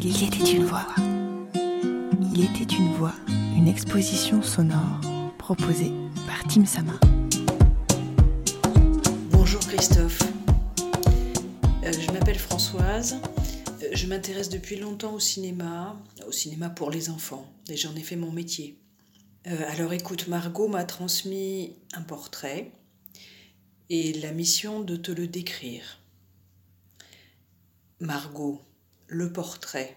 Il était une voix. Il était une voix, une exposition sonore proposée par Tim Sama. Bonjour Christophe. Euh, je m'appelle Françoise. Euh, Je m'intéresse depuis longtemps au cinéma, au cinéma pour les enfants, et j'en ai fait mon métier. Euh, alors écoute, Margot m'a transmis un portrait et la mission de te le décrire. Margot, le portrait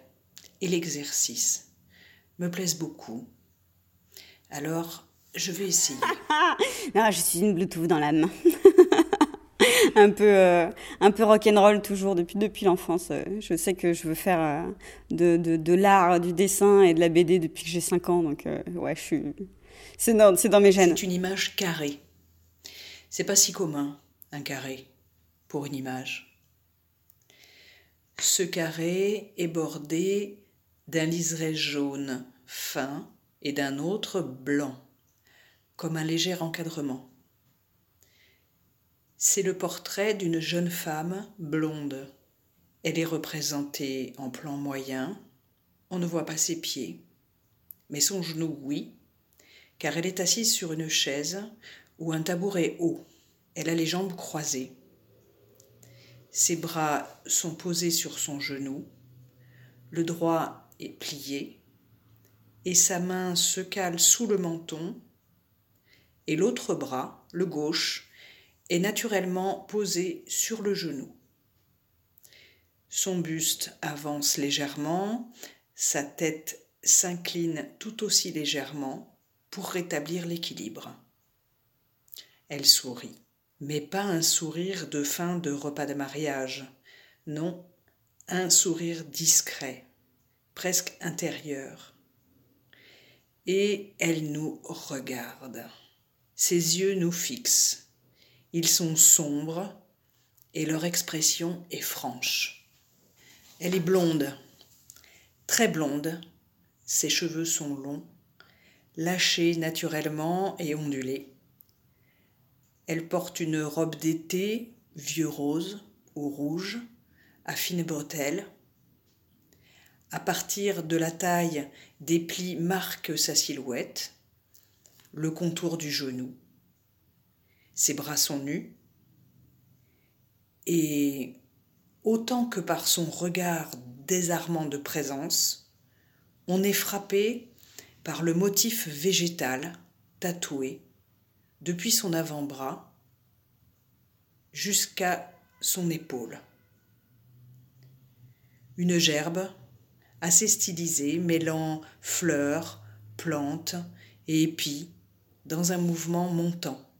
et l'exercice me plaisent beaucoup. Alors, je vais essayer. Ah, je suis une Bluetooth dans l'âme. un peu, euh, un peu rock'n'roll toujours depuis, depuis l'enfance. Je sais que je veux faire euh, de, de, de l'art, du dessin et de la BD depuis que j'ai 5 ans. Donc, euh, ouais, je suis. C'est dans, c'est dans mes gènes. C'est une image carrée. C'est pas si commun, un carré, pour une image. Ce carré est bordé d'un liseré jaune fin et d'un autre blanc, comme un léger encadrement. C'est le portrait d'une jeune femme blonde. Elle est représentée en plan moyen. On ne voit pas ses pieds, mais son genou, oui, car elle est assise sur une chaise ou un tabouret haut. Elle a les jambes croisées. Ses bras sont posés sur son genou, le droit est plié, et sa main se cale sous le menton, et l'autre bras, le gauche, est naturellement posé sur le genou. Son buste avance légèrement, sa tête s'incline tout aussi légèrement pour rétablir l'équilibre. Elle sourit, mais pas un sourire de fin de repas de mariage, non, un sourire discret, presque intérieur. Et elle nous regarde. Ses yeux nous fixent. Ils sont sombres et leur expression est franche. Elle est blonde, très blonde, ses cheveux sont longs, lâchés naturellement et ondulés. Elle porte une robe d'été, vieux rose ou rouge, à fines bretelles. À partir de la taille, des plis marquent sa silhouette, le contour du genou. Ses bras sont nus et autant que par son regard désarmant de présence, on est frappé par le motif végétal tatoué depuis son avant-bras jusqu'à son épaule. Une gerbe assez stylisée mêlant fleurs, plantes et épis dans un mouvement montant.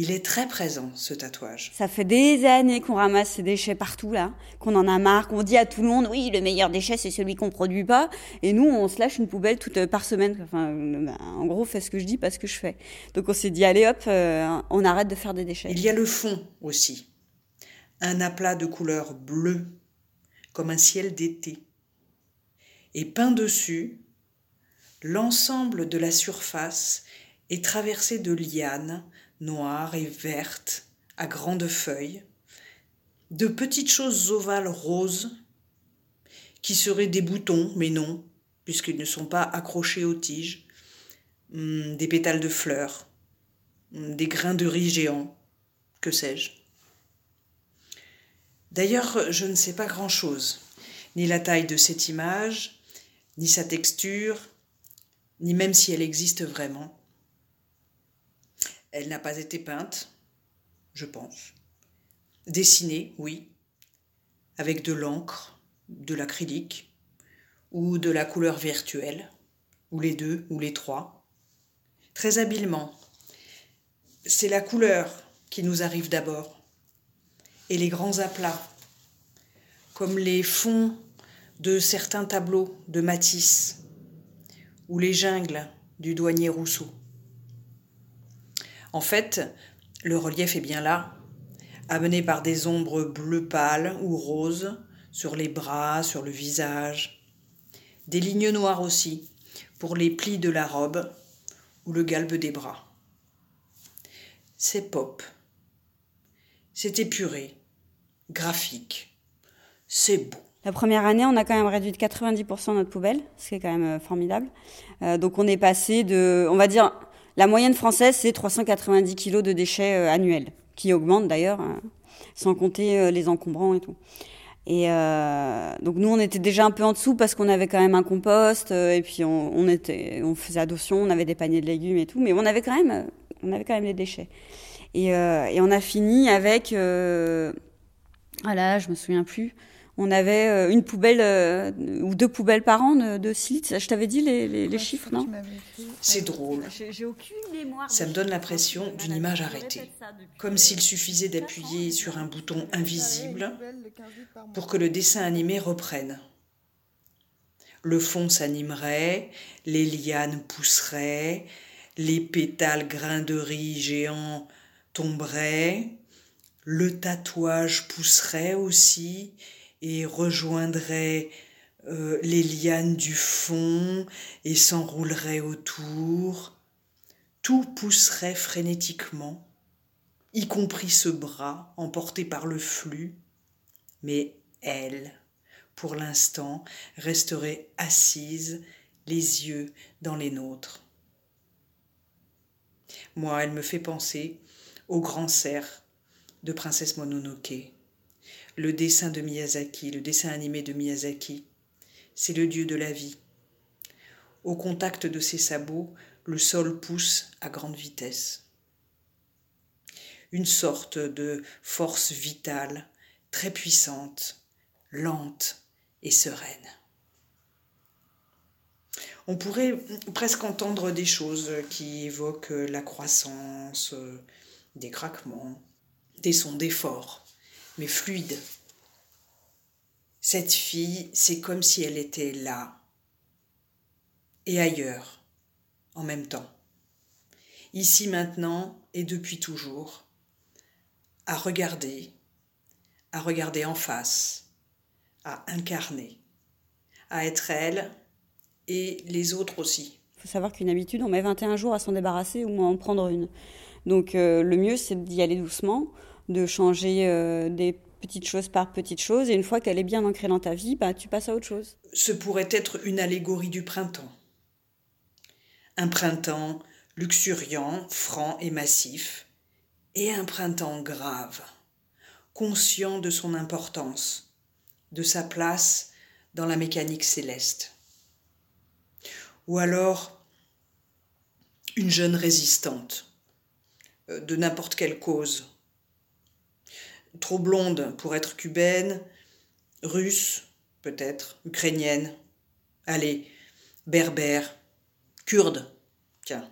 Il est très présent, ce tatouage. Ça fait des années qu'on ramasse ces déchets partout là, qu'on en a marre, qu'on dit à tout le monde oui le meilleur déchet c'est celui qu'on produit pas, et nous on se lâche une poubelle toute par semaine. Enfin, euh, ben, en gros, fais ce que je dis, pas ce que je fais. Donc on s'est dit allez hop, euh, on arrête de faire des déchets. Il y a le fond aussi. Un aplat de couleur bleue, comme un ciel d'été. Et peint dessus, l'ensemble de la surface est traversé de lianes noires et vertes à grandes feuilles, de petites choses ovales roses qui seraient des boutons, mais non, puisqu'ils ne sont pas accrochés aux tiges, Hum, des pétales de fleurs, hum, des grains de riz géants, que sais-je. D'ailleurs, je ne sais pas grand-chose, ni la taille de cette image, ni sa texture, ni même si elle existe vraiment. Elle n'a pas été peinte, je pense. Dessinée, oui, avec de l'encre, de l'acrylique, ou de la couleur virtuelle, ou les deux, ou les trois. Très habilement. C'est la couleur qui nous arrive d'abord, et les grands aplats, comme les fonds de certains tableaux de Matisse, ou les jungles du douanier Rousseau. En fait, le relief est bien là, amené par des ombres bleu pâle ou roses sur les bras, sur le visage, des lignes noires aussi pour les plis de la robe ou le galbe des bras. C'est pop, c'est épuré, graphique, c'est beau. La première année, on a quand même réduit de 90% notre poubelle, ce qui est quand même euh, formidable. Euh, donc on est passé de, on va dire, la moyenne française, c'est 390 kilos de déchets euh, annuels, qui augmentent d'ailleurs, sans compter les encombrants et tout. Et donc nous, on était déjà un peu en dessous parce qu'on avait quand même un compost et puis on, faisait adoption, on avait des paniers de légumes et tout, mais on avait quand même, on avait quand même les déchets. Et, on a fini avec, voilà, je me souviens plus, on avait euh, une poubelle euh, ou deux poubelles par an de, de Je t'avais dit les, chiffres, non C'est drôle. Ça me donne l'impression d'une image arrêtée. Comme s'il suffisait d'appuyer sur un bouton invisible pour que le dessin animé reprenne. Le fond s'animerait, les lianes pousseraient, les pétales grains de riz géants tomberaient, le tatouage pousserait aussi, et rejoindrait euh, les lianes du fond et s'enroulerait autour. Tout pousserait frénétiquement, y compris ce bras emporté par le flux, mais elle, pour l'instant, resterait assise, les yeux dans les nôtres. Moi, elle me fait penser au grand cerf de Princesse Mononoke le dessin de Miyazaki, le dessin animé de Miyazaki. C'est le dieu de la vie. Au contact de ses sabots, le sol pousse à grande vitesse. Une sorte de force vitale, très puissante, lente et sereine. On pourrait presque entendre des choses qui évoquent la croissance, des craquements, des sons d'effort mais fluide. Cette fille, c'est comme si elle était là et ailleurs, en même temps. Ici maintenant et depuis toujours, à regarder, à regarder en face, à incarner, à être elle et les autres aussi. Il faut savoir qu'une habitude, on met 21 jours à s'en débarrasser ou à en prendre une. Donc euh, le mieux, c'est d'y aller doucement de changer euh, des petites choses par petites choses. Et une fois qu'elle est bien ancrée dans ta vie, bah, tu passes à autre chose. Ce pourrait être une allégorie du printemps. Un printemps luxuriant, franc et massif, et un printemps grave, conscient de son importance, de sa place dans la mécanique céleste. Ou alors une jeune résistante, euh, de n'importe quelle cause, trop blonde pour être cubaine, russe, peut-être, ukrainienne, allez, berbère, kurde, tiens,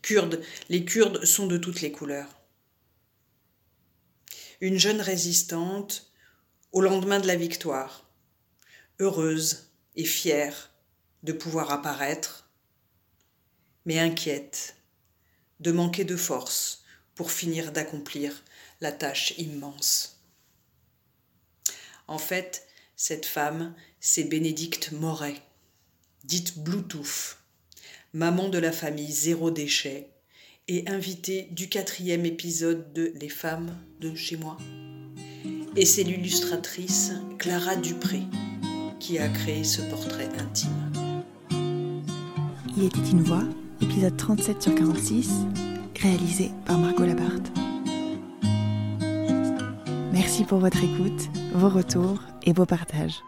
kurde, les Kurdes sont de toutes les couleurs. Une jeune résistante au lendemain de la victoire, heureuse et fière de pouvoir apparaître, mais inquiète de manquer de force pour finir d'accomplir la tâche immense. En fait, cette femme, c'est Bénédicte Moret, dite Bluetooth, maman de la famille Zéro Déchet et invitée du quatrième épisode de Les femmes de chez moi. Et c'est l'illustratrice Clara Dupré qui a créé ce portrait intime. Il était une voix, épisode 37 sur 46, réalisé par Margot Labarthe. Merci pour votre écoute, vos retours et vos partages.